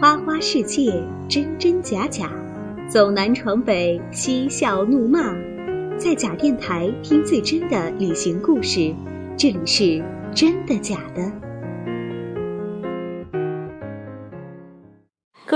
花花世界，真真假假，走南闯北，嬉笑怒骂，在假电台听最真的旅行故事。这里是真的假的。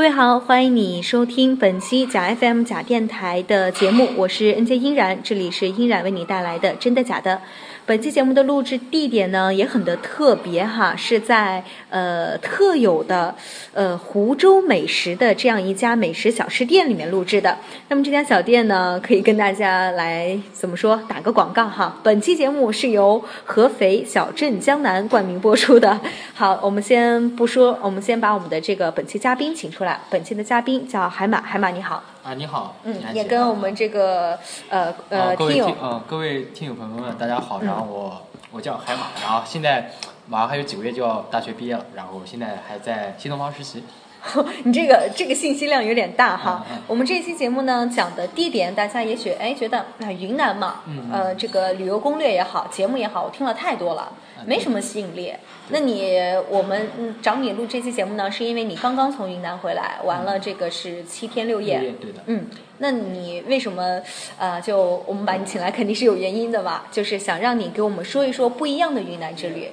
各位好，欢迎你收听本期假 FM 假电台的节目，我是 NJ 欣然，这里是欣然为你带来的真的假的。本期节目的录制地点呢也很的特别哈，是在呃特有的呃湖州美食的这样一家美食小吃店里面录制的。那么这家小店呢，可以跟大家来怎么说打个广告哈。本期节目是由合肥小镇江南冠名播出的。好，我们先不说，我们先把我们的这个本期嘉宾请出来。本期的嘉宾叫海马，海马你好。啊，你好，嗯，也跟我们这个呃呃听友，嗯，各位听友朋友们，大家好。然后我我叫海马，然后现在马上还有几个月就要大学毕业了，然后现在还在新东方实习。你这个这个信息量有点大哈。我们这期节目呢讲的地点，大家也许哎觉得啊云南嘛，呃这个旅游攻略也好，节目也好，我听了太多了，没什么吸引力。那你我们找你录这期节目呢，是因为你刚刚从云南回来，完了这个是七天六夜，对的。嗯，那你为什么呃就我们把你请来，肯定是有原因的吧，就是想让你给我们说一说不一样的云南之旅。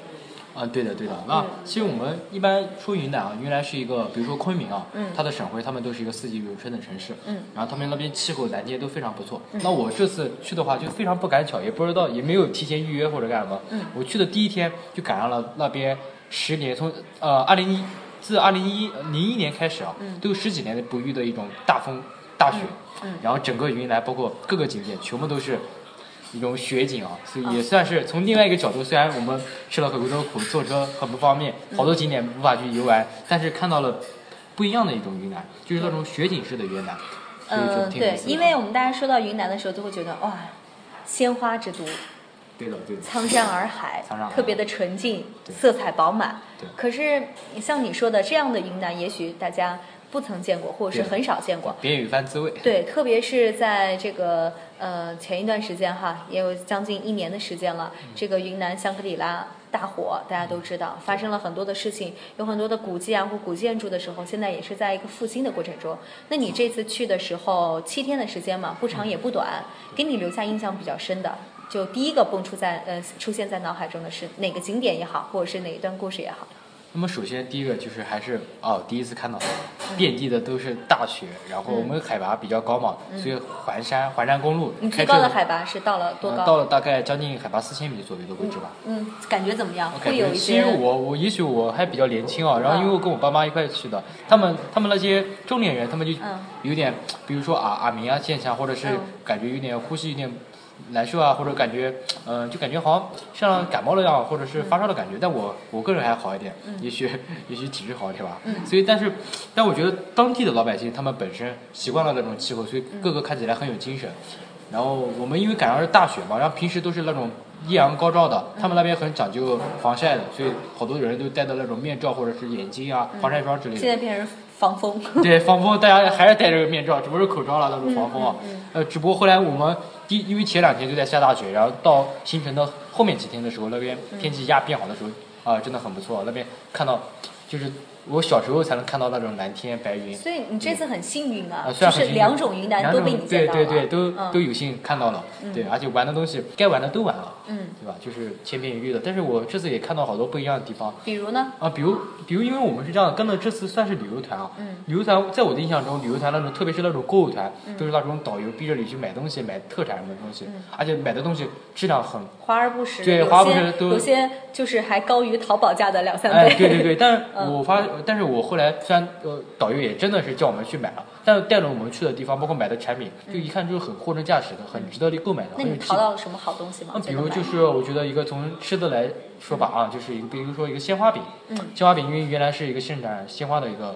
啊，对的，对的。那其实我们一般说云南啊，云南是一个，比如说昆明啊，它的省会，他们都是一个四季如春的城市。嗯。然后他们那边气候、蓝天都非常不错。那我这次去的话，就非常不赶巧，也不知道，也没有提前预约或者干什么。嗯。我去的第一天就赶上了那边十年，从呃二零一自二零一零一年开始啊，都有十几年不遇的一种大风大雪。嗯。然后整个云南包括各个景点全部都是。一种雪景啊，所以也算是从另外一个角度，虽然我们吃了很多苦，坐车很不方便，好多景点无法去游玩，但是看到了不一样的一种云南，就是那种雪景式的云南。嗯，对，因为我们大家说到云南的时候，都会觉得哇，鲜花之都，对的对的，苍山洱海，特别的纯净，色彩饱满。对。可是像你说的这样的云南，也许大家。不曾见过，或者是很少见过，别有一番滋味。对，特别是在这个呃前一段时间哈，也有将近一年的时间了。这个云南香格里拉大火，大家都知道，发生了很多的事情，有很多的古迹啊或古建筑的时候，现在也是在一个复兴的过程中。那你这次去的时候，七天的时间嘛，不长也不短，给你留下印象比较深的，就第一个蹦出在呃出现在脑海中的是哪个景点也好，或者是哪一段故事也好。那么首先第一个就是还是哦，第一次看到，遍地的都是大雪，然后我们海拔比较高嘛，所以环山环山公路，你最高的海拔是到了多高？到了大概将近海拔四千米左右的位置吧。嗯，感觉怎么样？会有一些。其实我我也许我还比较年轻啊，然后因为我跟我爸妈一块去的，他们他们那些中年人，他们就有点，比如说啊耳鸣啊现象，或者是感觉有点呼吸有点。难受啊，或者感觉，嗯，就感觉好像像感冒了样，或者是发烧的感觉。但我我个人还好一点，也许 也许体质好一点吧。所以，但是，但我觉得当地的老百姓他们本身习惯了那种气候，所以个个看起来很有精神。然后我们因为赶上是大雪嘛，然后平时都是那种艳阳高照的，他们那边很讲究防晒的，所以好多人都戴的那种面罩或者是眼镜啊、防晒霜之类的。现在变成。防风，对防风，大家还是戴着个面罩，只不过是口罩了，那种防风啊。呃，只不过后来我们第，因为前两天就在下大雪，然后到行程的后面几天的时候，那边天气一下变好的时候，啊，真的很不错。那边看到，就是。我小时候才能看到那种蓝天白云，所以你这次很幸运啊，就是两种云南都被你见到了，对对对，都都有幸看到了，对，而且玩的东西该玩的都玩了，嗯，对吧？就是千篇一律的。但是我这次也看到好多不一样的地方，比如呢？啊，比如比如，因为我们是这样跟了，这次算是旅游团啊，嗯，旅游团在我的印象中，旅游团那种，特别是那种购物团，都是那种导游逼着你去买东西，买特产什么东西，而且买的东西质量很华而不实，对，华而不实，都有些就是还高于淘宝价的两三倍。哎，对对对，但是 我发，但是我后来。虽然呃导游也真的是叫我们去买了，但是带着我们去的地方，包括买的产品，就一看就是很货真价实的，很值得你购买的。那你淘到了什么好东西吗？比如就是我觉得一个从吃的来说吧啊，就是一个比如说一个鲜花饼，鲜花饼因为原来是一个盛产鲜花的一个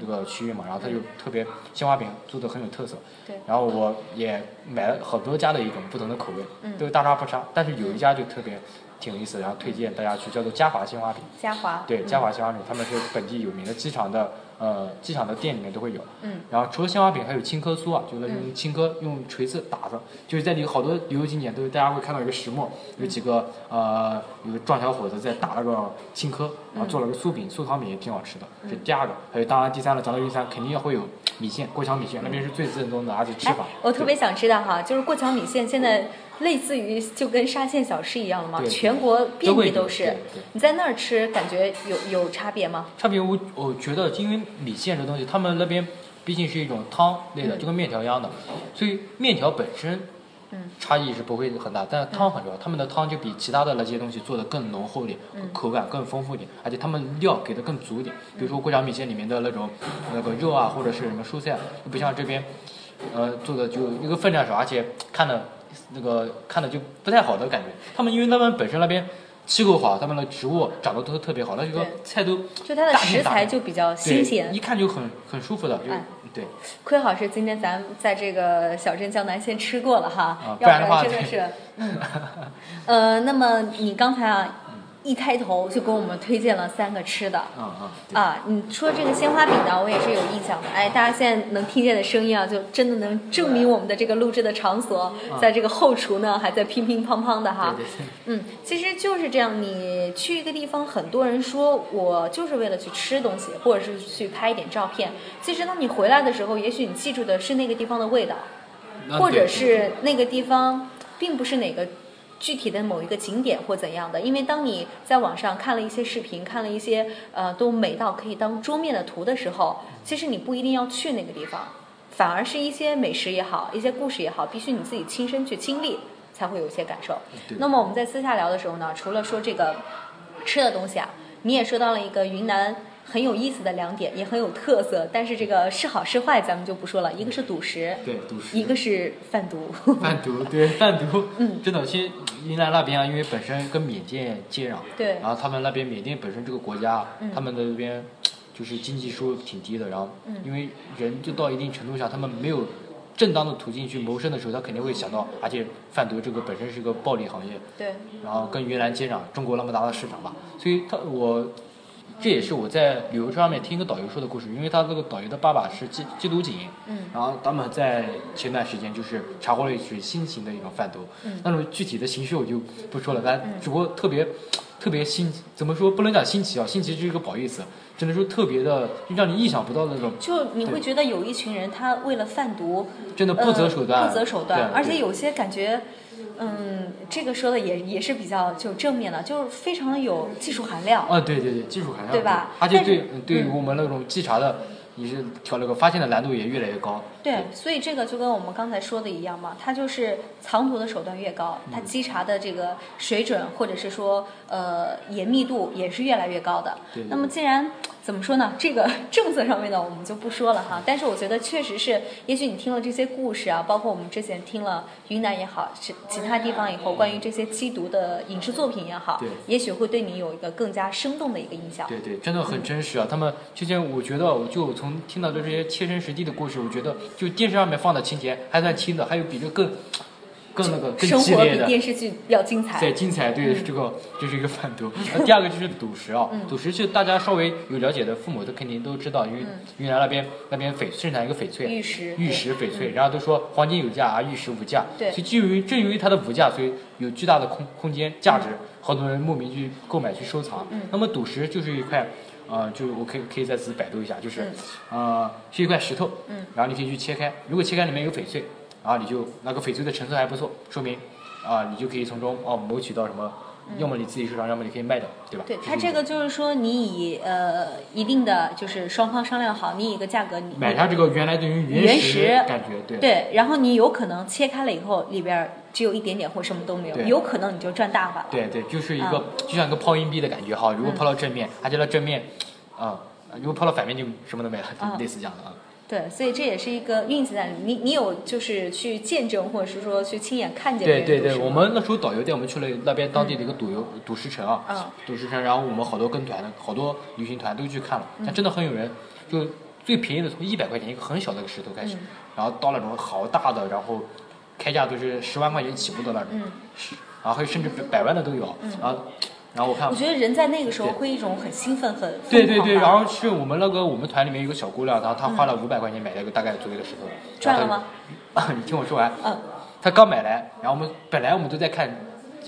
这个区域嘛，然后它就特别鲜花饼做的很有特色。对。然后我也买了好多家的一种不同的口味，都大差不差，但是有一家就特别。挺有意思，然后推荐大家去，叫做嘉华鲜花饼。嘉华。对，嘉华鲜花饼，他们是本地有名的，机场的呃机场的店里面都会有。嗯。然后除了鲜花饼，还有青稞酥啊，就是用青稞用锤子打的，就是在里好多旅游景点都是大家会看到一个石磨，有几个呃有个壮小伙子在打那个青稞，然后做了个酥饼，酥糖饼也挺好吃的。这第二个，还有当然第三个，讲到第三肯定要会有米线，过桥米线那边是最正宗的，而且吃法。我特别想知道哈，就是过桥米线现在。类似于就跟沙县小吃一样了吗？全国遍地都是。你在那儿吃，感觉有有差别吗？差别我我觉得，因为米线这东西，他们那边毕竟是一种汤类的，就跟面条一样的，所以面条本身差异是不会很大，但是汤很重要。他们的汤就比其他的那些东西做的更浓厚点，口感更丰富点，而且他们料给的更足一点。比如说过桥米线里面的那种那个肉啊，或者是什么蔬菜，不像这边呃做的就一个分量少，而且看的。那个看的就不太好的感觉，他们因为他们本身那边气候好，他们的植物长得都特别好，那个菜都就它的食材就比较新鲜，一看就很很舒服的，就对。亏好是今天咱在这个小镇江南先吃过了哈，要不然真的是，嗯，呃，那么你刚才啊。一开头就给我们推荐了三个吃的，啊，你说这个鲜花饼呢，我也是有印象的。哎，大家现在能听见的声音啊，就真的能证明我们的这个录制的场所，在这个后厨呢还在乒乒乓乓的哈。嗯，其实就是这样，你去一个地方，很多人说我就是为了去吃东西，或者是去拍一点照片。其实当你回来的时候，也许你记住的是那个地方的味道，或者是那个地方并不是哪个。具体的某一个景点或怎样的，因为当你在网上看了一些视频，看了一些呃都美到可以当桌面的图的时候，其实你不一定要去那个地方，反而是一些美食也好，一些故事也好，必须你自己亲身去经历才会有一些感受。那么我们在私下聊的时候呢，除了说这个吃的东西啊，你也说到了一个云南。很有意思的两点，也很有特色，但是这个是好是坏，咱们就不说了。一个是赌石，对赌石；一个是贩毒，贩毒 对贩毒。嗯，真的，其实云南那边啊，因为本身跟缅甸接壤，对，然后他们那边缅甸本身这个国家，他们的那边就是经济收入挺低的，然后因为人就到一定程度上，他们没有正当的途径去谋生的时候，他肯定会想到，而且贩毒这个本身是个暴利行业，对，然后跟云南接壤，中国那么大的市场吧，所以他我。这也是我在旅游车上面听一个导游说的故事，因为他这个导游的爸爸是缉缉毒警，嗯，然后他们在前段时间就是查获了一起新型的一种贩毒，嗯，那种具体的形式我就不说了，但只不过特别特别新，怎么说不能讲新奇啊，新奇就是一个褒义词，只能说特别的就让你意想不到的那种，就你会觉得有一群人他为了贩毒真的不择手段，不择手段，而且有些感觉。嗯，这个说的也也是比较就正面的，就是非常有技术含量。啊，对对对，技术含量，对吧？而且对对于我们那种稽查的。你是调了个发现的难度也越来越高。对，所以这个就跟我们刚才说的一样嘛，它就是藏毒的手段越高，它稽查的这个水准或者是说呃严密度也是越来越高的。对。那么既然怎么说呢？这个政策上面呢我们就不说了哈。但是我觉得确实是，也许你听了这些故事啊，包括我们之前听了云南也好，是其他地方以后关于这些缉毒的影视作品也好，对，也许会对你有一个更加生动的一个印象。对对，真的很真实啊！他们之前我觉得我就。从听到的这些切身实地的故事，我觉得就电视上面放的情节还算轻的，还有比这更更那个更激烈的。比电视剧要精彩。对，精彩，对，这个这是一个反毒。那第二个就是赌石啊，赌石就大家稍微有了解的父母都肯定都知道，因为云南那边那边翡生产一个翡翠，玉石，玉石翡翠，然后都说黄金有价啊，玉石无价。对。所以基于正因为它的无价，所以有巨大的空空间价值，好多人慕名去购买去收藏。嗯。那么赌石就是一块。啊，就我可以可以在此百度一下，就是，呃，是一块石头，嗯，然后你可以去切开，如果切开里面有翡翠，然后你就那个翡翠的成色还不错，说明，啊，你就可以从中哦谋取到什么。要么你自己收藏，要么你可以卖掉，对吧？对，它这个就是说，你以呃一定的就是双方商量好，你以一个价格，你买它这个原来等于原石感觉，对。对，然后你有可能切开了以后，里边只有一点点或什么都没有，有可能你就赚大发了。对对，就是一个就像一个抛硬币的感觉哈，如果抛到正面，而且它正面，啊，如果抛到反面就什么都没了，类似这样的啊。对，所以这也是一个运气在里面。你你有就是去见证，或者是说去亲眼看见。对对对，我们那时候导游带我们去了那边当地的一个赌游赌石城啊，赌石城，然后我们好多跟团的好多旅行团都去看了，但真的很有人，就最便宜的从一百块钱一个很小的一个石头开始，然后到那种好大的，然后开价都是十万块钱起步的那种，然后还有甚至百万的都有，然后。然后我看，我觉得人在那个时候会一种很兴奋、很对对对。然后是我们那个我们团里面有个小姑娘，然后她花了五百块钱买了个大概左右的石头。赚了吗？你听我说完。嗯。她刚买来，然后我们本来我们都在看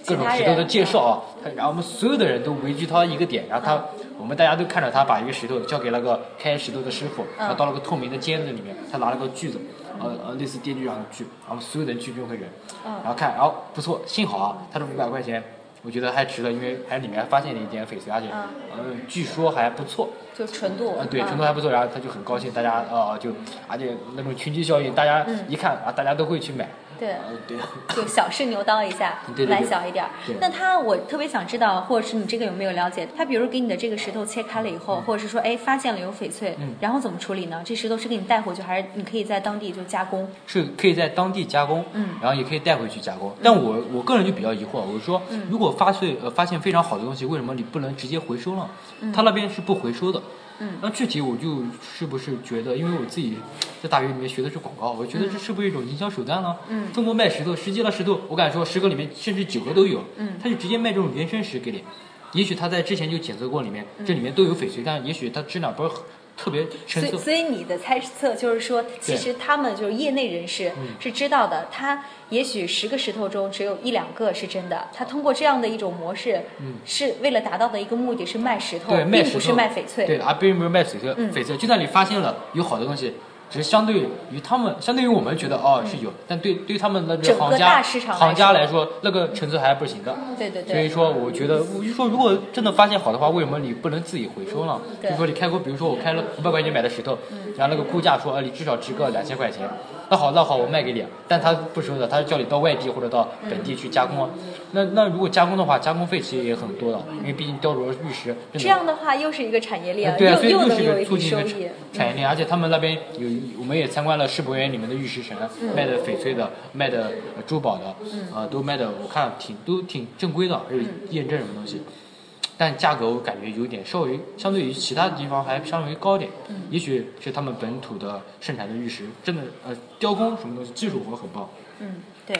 各种石头的介绍啊，然后我们所有的人都围聚她一个点，然后她我们大家都看着她把一个石头交给那个开石头的师傅，他到了个透明的尖子里面，她拿了个锯子，呃呃类似电锯一样的锯，然后所有人聚中会人，然后看，然后不错，幸好啊，他的五百块钱。我觉得还值得，因为还里面发现了一点翡翠，而且，嗯，据说还不错，就纯度，嗯，对，纯度还不错，然后他就很高兴，大家啊就，而且那种群居效应，大家一看啊，大家都会去买。对，对，就小试牛刀一下，来小一点。那他，我特别想知道，或者是你这个有没有了解？他比如给你的这个石头切开了以后，或者是说，哎，发现了有翡翠，然后怎么处理呢？这石头是给你带回去，还是你可以在当地就加工？是可以在当地加工，嗯，然后也可以带回去加工。但我我个人就比较疑惑，我说，如果发碎呃发现非常好的东西，为什么你不能直接回收呢？他那边是不回收的。嗯，那具体我就是不是觉得，因为我自己在大学里面学的是广告，我觉得这是不是一种营销手段呢？嗯，中国卖石头，实际的石头，我敢说十个里面甚至九个都有。嗯，他就直接卖这种原生石给你，也许他在之前就检测过里面，这里面都有翡翠，但也许它质量不是很。特别所以，所以你的猜测就是说，其实他们就是业内人士是知道的。他也许十个石头中只有一两个是真的。他通过这样的一种模式，是为了达到的一个目的是卖石头，并不是卖翡翠。对，而并不是卖翡翠。翡翠就算你发现了有好的东西。只是相对于他们，相对于我们觉得哦是有，但对对他们那个行家行家来说，那个成色还是不行的。对对对。所以说，我觉得，我就说，如果真的发现好的话，为什么你不能自己回收呢？就说你开过，比如说我开了五百块钱买的石头，然后那个估价说，啊，你至少值个两千块钱。那好，那好，我卖给你，但他不收的，他是叫你到外地或者到本地去加工。那那如果加工的话，加工费其实也很多的，因为毕竟雕琢玉石。这样的话，又是一个产业链，对啊，所以又是一个促进一个产业链。而且他们那边有，我们也参观了世博园里面的玉石城，卖的翡翠的，卖的珠宝的，啊，都卖的我看挺都挺正规的，还有验证什么东西。但价格我感觉有点稍微相对于其他的地方还稍微高点，也许是他们本土的盛产的玉石真的呃雕工什么东西技术活很棒。嗯，对。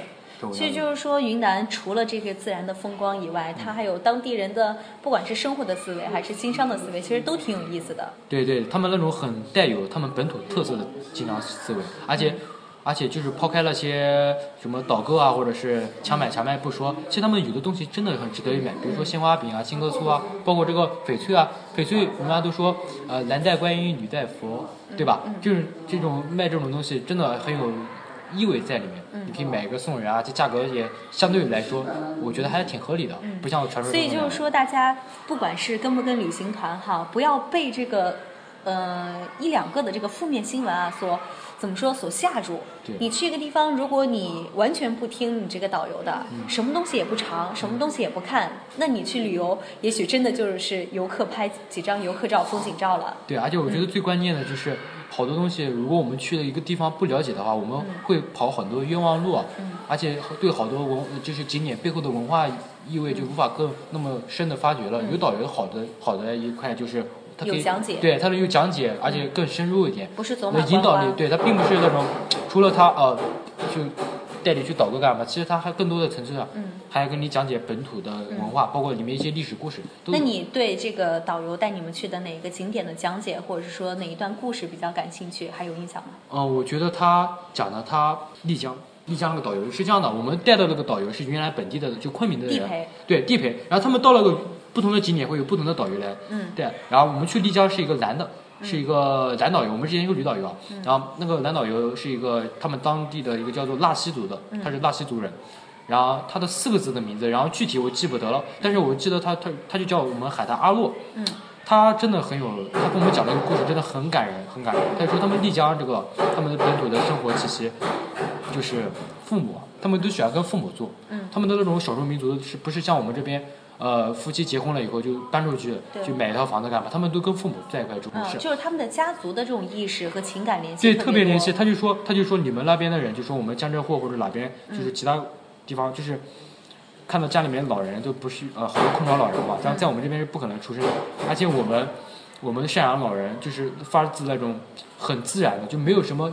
其实就是说，云南除了这些自然的风光以外，它还有当地人的不管是生活的思维还是经商的思维，其实都挺有意思的。对对，他们那种很带有他们本土特色的经商思维，而且。而且就是抛开那些什么导购啊，或者是强买强卖不说，其实他们有的东西真的很值得一买，比如说鲜花饼啊、青稞醋啊，包括这个翡翠啊，翡翠人家都说，呃，男戴观音，女戴佛，对吧？就是这种卖这种东西真的很有意味在里面，你可以买一个送人啊，这价格也相对来说，我觉得还是挺合理的，不像传说中所以就是说，大家不管是跟不跟旅行团哈，不要被这个，呃，一两个的这个负面新闻啊所。怎么说？所吓住。你去一个地方，如果你完全不听你这个导游的，什么东西也不尝，什么东西也不看，那你去旅游，也许真的就是游客拍几张游客照、风景照了。对，而且我觉得最关键的就是，好多东西，如果我们去了一个地方不了解的话，我们会跑很多冤枉路。嗯。而且对好多文，就是景点背后的文化意味就无法更那么深的发掘了。有导游好的好的一块就是。有讲解，对，他的有讲解，而且更深入一点。不是走马引导力，对他并不是那种，除了他呃，就带你去导个干嘛？其实他还更多的层次上，嗯，还要跟你讲解本土的文化，包括里面一些历史故事。那你对这个导游带你们去的哪一个景点的讲解，或者是说哪一段故事比较感兴趣，还有印象吗？嗯，我觉得他讲的他丽江，丽江那个导游是这样的，我们带的那个导游是原来本地的，就昆明的人，对地陪，然后他们到了个。不同的景点会有不同的导游来，嗯，对。然后我们去丽江是一个男的，是一个男导游。我们之前一个女导游啊，然后那个男导游是一个他们当地的一个叫做纳西族的，他是纳西族人。然后他的四个字的名字，然后具体我记不得了，但是我记得他他他就叫我们喊他阿洛。嗯，他真的很有，他跟我们讲了一个故事真的很感人，很感人。他说他们丽江这个他们的本土的生活气息，就是父母，他们都喜欢跟父母住。嗯，他们的那种少数民族是不是像我们这边？呃，夫妻结婚了以后就搬出去，就买一套房子干嘛？他们都跟父母在一块住，是就是他们的家族的这种意识和情感联系。对，特别联系。他就说，他就说你们那边的人，就说我们江浙沪或者哪边，就是其他地方，就是看到家里面老人都不是呃，好多空巢老人嘛，但在我们这边是不可能出生的。而且我们我们的赡养老人就是发自那种很自然的，就没有什么，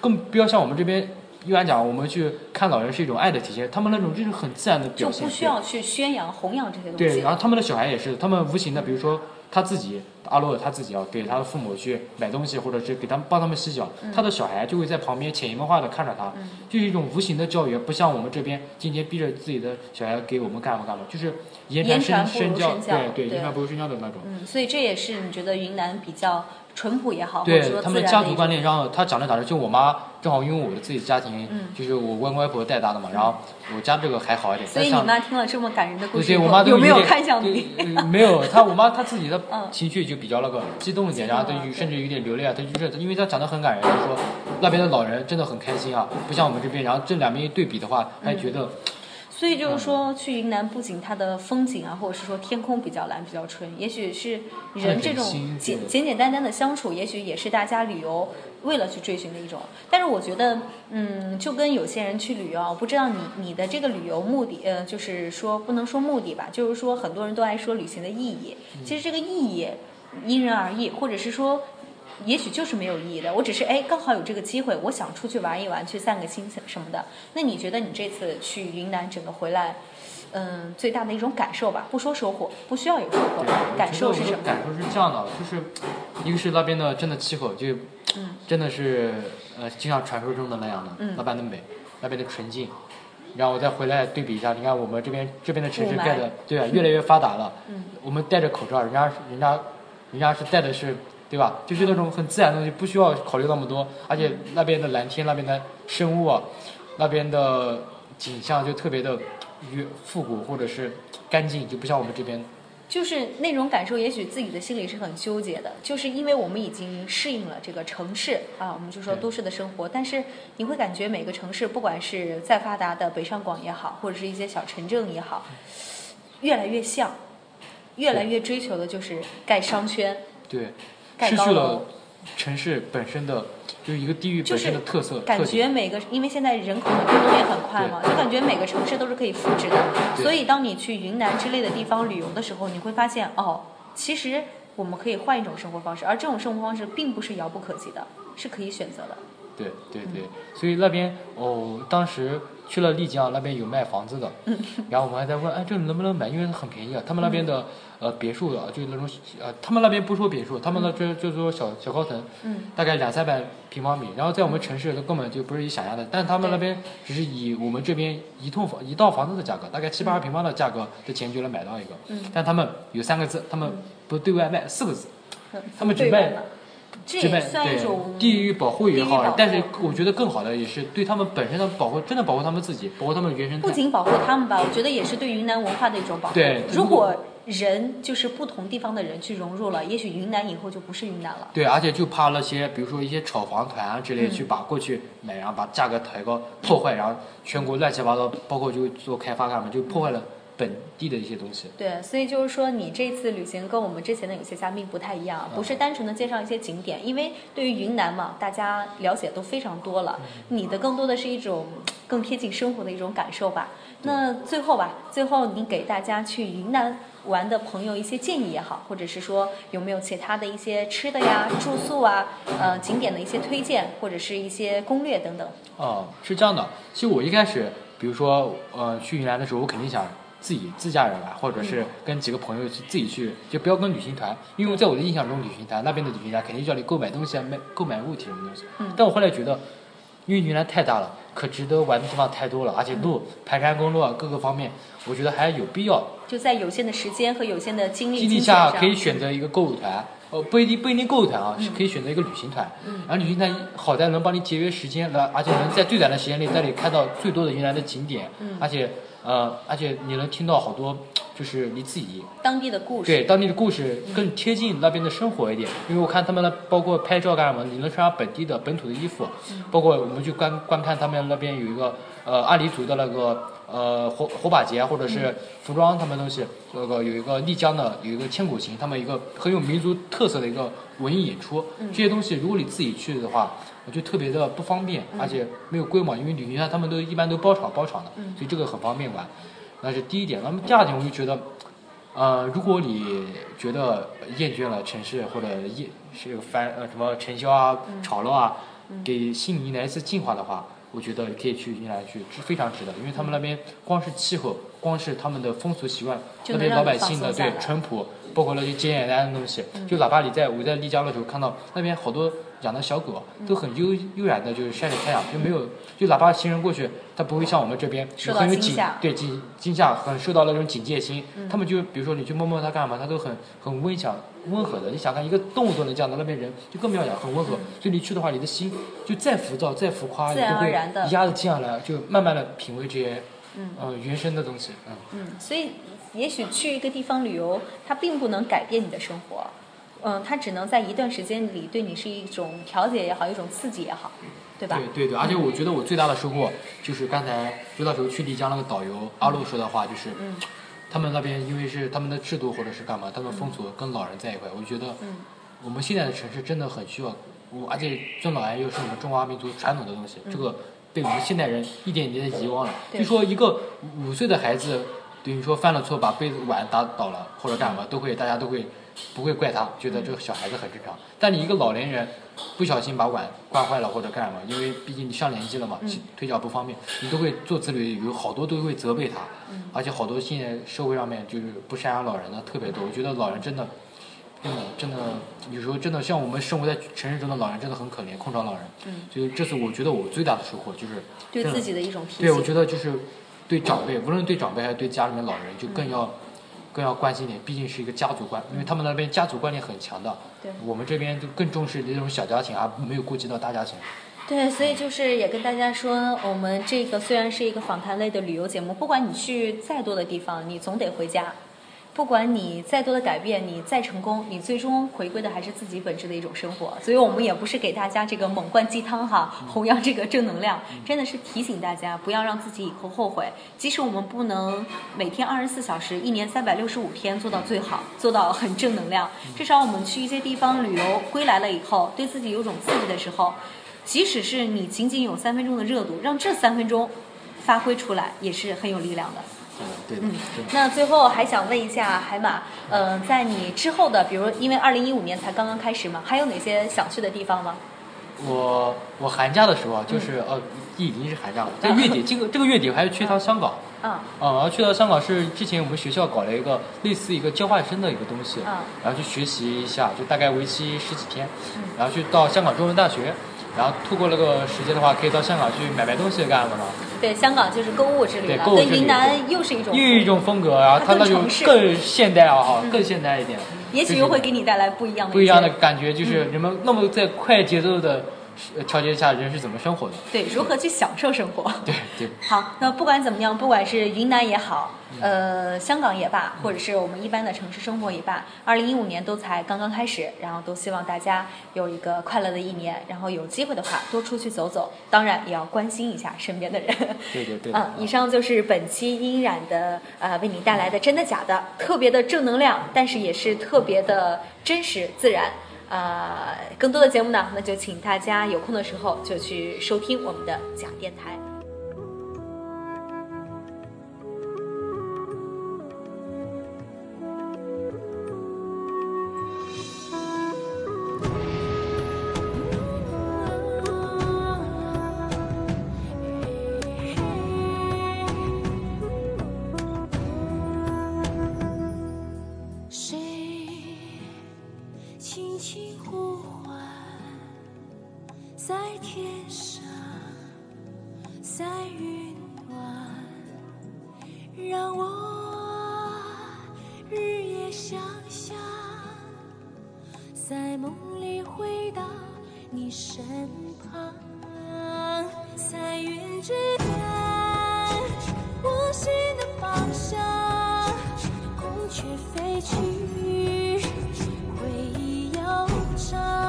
更不要像我们这边。一般讲，我们去看老人是一种爱的体现，他们那种就是很自然的表现，就不需要去宣扬弘扬这些东西。对，然后他们的小孩也是，他们无形的，比如说他自己阿洛他自己啊给他的父母去买东西，或者是给他们帮他们洗脚，他的小孩就会在旁边潜移默化的看着他，就是一种无形的教育，不像我们这边今天逼着自己的小孩给我们干嘛干嘛，就是言传身教，对对，言传不如身教的那种。嗯，所以这也是你觉得云南比较。淳朴也好，对他们家族观念，然后他长着长着，就我妈正好因为我的自己家庭，就是我外公外婆带大的嘛，然后我家这个还好一点。所以你妈听了这么感人的故事，对我妈有没有看向你？没有，她我妈她自己的情绪就比较那个激动一点，然后她甚至有点流泪啊，她就是因为她讲的很感人，就说那边的老人真的很开心啊，不像我们这边，然后这两边一对比的话，还觉得。所以就是说，去云南不仅它的风景啊，或者是说天空比较蓝、比较纯，也许是人这种简简简单单的相处，也许也是大家旅游为了去追寻的一种。但是我觉得，嗯，就跟有些人去旅游，我不知道你你的这个旅游目的，呃，就是说不能说目的吧，就是说很多人都爱说旅行的意义。其实这个意义因人而异，或者是说。也许就是没有意义的，我只是哎，刚好有这个机会，我想出去玩一玩，去散个心什么的。那你觉得你这次去云南整个回来，嗯，最大的一种感受吧？不说收获，不需要有收获，感受是什么？感受是这样的，就是一个是那边的真的气候，就真的是呃，就像传说中的那样的，那边的美，那边的纯净。然后我再回来对比一下，你看我们这边这边的城市盖的，对啊，越来越发达了。嗯。我们戴着口罩，人家人家人家是戴的是。对吧？就是那种很自然的东西，不需要考虑那么多。而且那边的蓝天，那边的生物啊，那边的景象就特别的越复古或者是干净，就不像我们这边。就是那种感受，也许自己的心里是很纠结的，就是因为我们已经适应了这个城市啊，我们就说都市的生活。但是你会感觉每个城市，不管是再发达的北上广也好，或者是一些小城镇也好，越来越像，越来越追求的就是盖商圈。对。失去了城市本身的，就是一个地域本身的特色。感觉每个，因为现在人口的流动也很快嘛，就感觉每个城市都是可以复制的。所以，当你去云南之类的地方旅游的时候，你会发现，哦，其实我们可以换一种生活方式，而这种生活方式并不是遥不可及的，是可以选择的。对对对，所以那边哦，当时去了丽江，那边有卖房子的，然后我们还在问，哎，这能不能买？因为很便宜啊。他们那边的。呃，别墅的，就那种呃，他们那边不说别墅，他们那就就说小小高层，大概两三百平方米。然后在我们城市，它根本就不是你想象的，但他们那边只是以我们这边一栋房一套房子的价格，大概七八十平方的价格的钱就能买到一个。但他们有三个字，他们不对外卖，四个字，他们只卖只卖对地域保护也好，但是我觉得更好的也是对他们本身的保护，真的保护他们自己，保护他们原生态。不仅保护他们吧，我觉得也是对云南文化的一种保护。对，如果。人就是不同地方的人去融入了，也许云南以后就不是云南了。对，而且就怕那些，比如说一些炒房团啊之类，去把过去买，然后把价格抬高，破坏，然后全国乱七八糟，包括就做开发干嘛，就破坏了本地的一些东西。对，所以就是说，你这次旅行跟我们之前的有些嘉宾不太一样，不是单纯的介绍一些景点，因为对于云南嘛，大家了解都非常多了，你的更多的是一种更贴近生活的一种感受吧。那最后吧，最后你给大家去云南。玩的朋友一些建议也好，或者是说有没有其他的一些吃的呀、住宿啊、呃景点的一些推荐，或者是一些攻略等等。哦，是这样的。其实我一开始，比如说呃去云南的时候，我肯定想自己自驾游来，或者是跟几个朋友去自己去，就不要跟旅行团，因为在我的印象中，旅行团那边的旅行团肯定叫你购买东西啊、买购买物体什么东西。嗯。但我后来觉得，因为云南太大了。可值得玩的地方太多了，而且路盘山公路啊，各个方面，我觉得还有必要。就在有限的时间和有限的精力精力下，可以选择一个购物团，哦，不一定不一定购物团啊，是可以选择一个旅行团。嗯。然后旅行团好在能帮你节约时间，来而且能在最短的时间内带你看到最多的云南的景点。嗯。而且，呃，而且你能听到好多。就是你自己当地的故事，对当地的故事更贴近那边的生活一点。因为我看他们那包括拍照干什么，你能穿上本地的本土的衣服，包括我们去观观看他们那边有一个呃阿里族的那个呃火火把节或者是服装他们东西，那个有一个丽江的有一个千古情，他们一个很有民族特色的一个文艺演出。这些东西如果你自己去的话，我就特别的不方便，而且没有规模，因为旅行社他们都一般都包场包场的，所以这个很方便玩。那是第一点，那么第二点，我就觉得，呃，如果你觉得厌倦了城市或者厌是烦呃什么尘嚣啊、吵闹啊，给心灵来一次净化的话，我觉得可以去云南去，是非常值得，因为他们那边光是气候，光是他们的风俗习惯，那边老百姓的对淳朴，包括那些简简单单的东西，就哪怕你在我在丽江的时候看到那边好多养的小狗，都很悠悠然的，就是晒着太阳，就没有，就哪怕行人过去，它不会像我们这边很有警对警惊吓，很受到那种警戒心，他们就比如说你去摸摸它干嘛，它都很很温享。温和的，你想看一个动物都能这样的，那边人就更不要讲，很温和。所以你去的话，你的心就再浮躁、再浮夸，你都会一下子静下来，就慢慢的品味这些，嗯，原生的东西，嗯。嗯，所以也许去一个地方旅游，它并不能改变你的生活，嗯，它只能在一段时间里对你是一种调节也好，一种刺激也好，对吧？对对对，而且我觉得我最大的收获就是刚才就到时候去丽江那个导游阿路说的话，就是。他们那边因为是他们的制度或者是干嘛，他们风俗跟老人在一块，我觉得我们现在的城市真的很需要，我而且尊老爱幼是我们中华民族传统的东西，这个被我们现代人一点一点的遗忘了。就说一个五岁的孩子，等于说犯了错把杯子碗打倒了或者干嘛，都会大家都会不会怪他，觉得这个小孩子很正常。但你一个老年人。不小心把碗刮坏了或者干什么，因为毕竟你上年纪了嘛，腿脚不方便，你都会做子女有好多都会责备他，而且好多现在社会上面就是不赡养老人的特别多。我觉得老人真的，真的真的有时候真的像我们生活在城市中的老人真的很可怜，空巢老人。嗯，所以这次我觉得我最大的收获就是对自己的一种。对，我觉得就是对长辈，无论对长辈还是对家里面老人，就更要。更要关心点，毕竟是一个家族观，因为他们那边家族观念很强的。对。我们这边就更重视这种小家庭，而没有顾及到大家庭。对，所以就是也跟大家说，我们这个虽然是一个访谈类的旅游节目，不管你去再多的地方，你总得回家。不管你再多的改变，你再成功，你最终回归的还是自己本质的一种生活。所以我们也不是给大家这个猛灌鸡汤哈，弘扬这个正能量，真的是提醒大家不要让自己以后后悔。即使我们不能每天二十四小时、一年三百六十五天做到最好，做到很正能量，至少我们去一些地方旅游归来了以后，对自己有种刺激的时候，即使是你仅仅有三分钟的热度，让这三分钟发挥出来，也是很有力量的。对嗯，那最后还想问一下海马，呃，在你之后的，比如因为二零一五年才刚刚开始嘛，还有哪些想去的地方吗？我我寒假的时候啊，就是呃，已经是寒假了，在月底，这个这个月底我还要去一趟香港。啊。嗯，然后去到香港是之前我们学校搞了一个类似一个交换生的一个东西，嗯然后去学习一下，就大概为期十几天，然后去到香港中文大学。然后度过那个时间的话，可以到香港去买买东西干什么呢？对，香港就是购物之旅了。跟，云南又是一种又一种风格啊，它那就更现代啊，哈，更现代一点。也许又会给你带来不一样的不一样的感觉，就是人们那么在快节奏的。调节一下人是怎么生活的？对，如何去享受生活？对对。好，那不管怎么样，不管是云南也好，呃，香港也罢，或者是我们一般的城市生活也罢，二零一五年都才刚刚开始，然后都希望大家有一个快乐的一年，然后有机会的话多出去走走，当然也要关心一下身边的人。对对对。嗯，以上就是本期音染的呃为你带来的真的假的，特别的正能量，但是也是特别的真实自然。呃，更多的节目呢，那就请大家有空的时候就去收听我们的假电台。却飞去，回忆悠长。